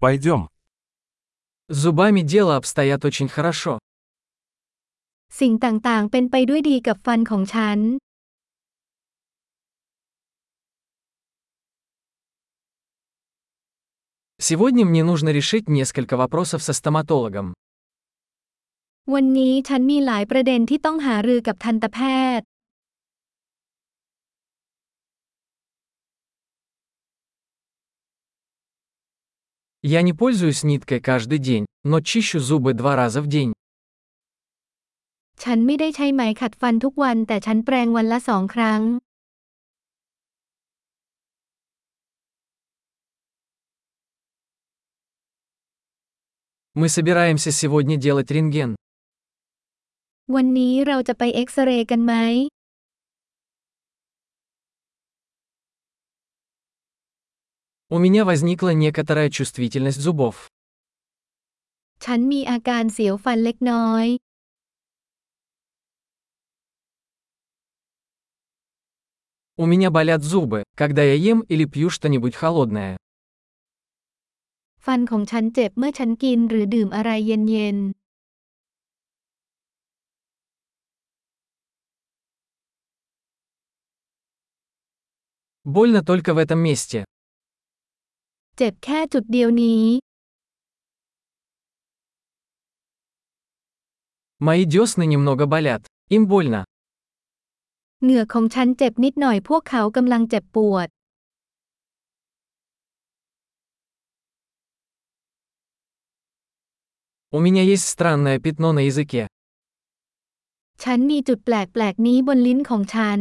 Пойдем. С зубами дело обстоят очень хорошо. สิ่งต่างๆ เป็นไปด้วยดีกับฟันของฉัน Сегодня мне нужно решить несколько вопросов со стоматологом. วันนี้ฉันมีหลายประเด็นที่ต้องหารือกับทันตแพทย์ Я не пользуюсь ниткой каждый день, но чищу зубы два раза в день. ฉันไม่ได้ใช้ไหมขัดฟันทุกวันแต่ฉันแปรงวันละสองครั้ง Мы собираемся сегодня делать рентген. วันนี้เราจะไปเอ็กซเรย์กันไหม У меня возникла некоторая чувствительность зубов. ฉันมีอาการเสียวฟันเล็กน้อย У меня болят зубы, когда я ем или пью что-нибудь холодное. ฟันของฉันเจ็บเมื่อฉันกินหรือดื่มอะไรเย็น Больно только в этом месте. ๆ เจ็บแค่จุดเดียวนี้ Мои десны немного болят. Им больно. เหงือกของฉันเจ็บนิดหน่อยพวกเขากำลังเจ็บปวด У меня есть странное пятно на языке. ฉันมีจุดแปลกๆนี้บนลิ้นของฉัน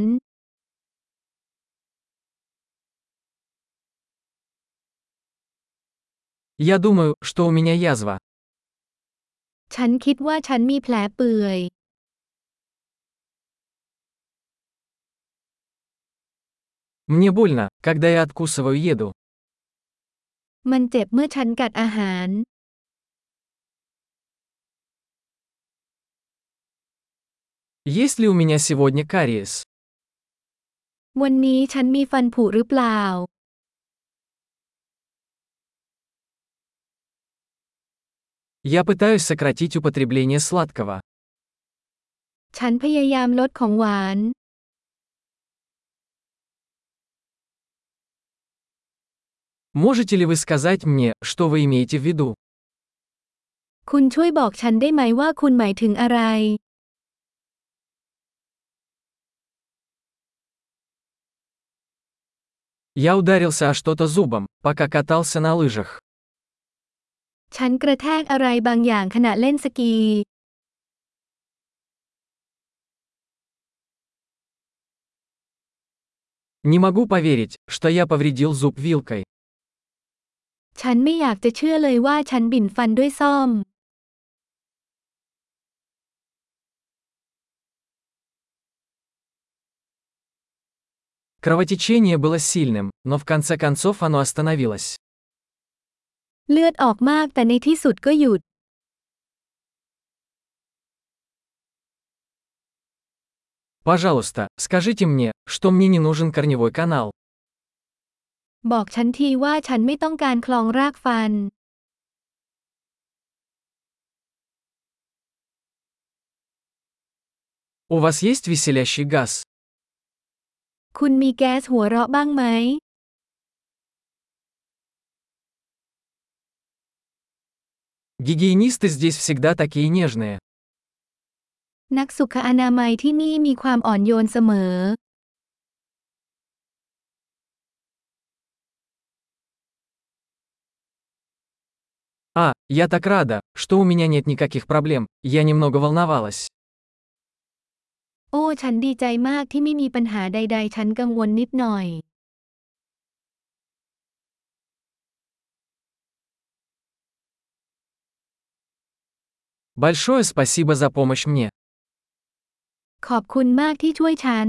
Я думаю, что у меня язва. ฉันคิดว่าฉันมีแผลเปื่อย Мне больно, когда я откусываю еду. มันเจ็บเมื่อฉันกัดอาหาร Есть ли у меня сегодня кариес? วันนี้ฉันมีฟันผุหรือเปล่า Я пытаюсь сократить употребление сладкого. ฉันพยายามลดของหวาน Можете ли вы сказать мне, что вы имеете в виду? คุณช่วยบอกฉันได้ไหมว่าคุณหมายถึงอะไร Я ударился о что-то зубом, пока катался на лыжах. ฉันกระแทกอะไรบางอย่างขณะเล่นสกี Не могу поверить, что я повредил зуб вилкой. ฉันไม่อยากจะเชื่อเลยว่าฉันบิ่นฟันด้วยซ่อม Кровотечение было сильным, но в конце концов оно остановилось. เลือดออกมากแต่ในที่สุดก็หยุด Пожалуйста, скажите мне, что мне не нужен корневой канал. บอกฉันทีว่าฉันไม่ต้องการคลองรากฟัน У вас есть веселящий газ? คุณมีแก๊สหัวเราะบ้างไหม Гигиенисты здесь всегда такие нежные. นักสุขอนามัยที่นี่มีความอ่อนโยนเสมอ А, я так рада, что у меня нет никаких проблем, я немного волновалась. โอ้ ฉันดีใจมากที่ไม่มีปัญหาใด ๆ ฉันกังวลนิดหน่อย Большое спасибо за помощь мне. ขอบคุณมากที่ช่วยฉัน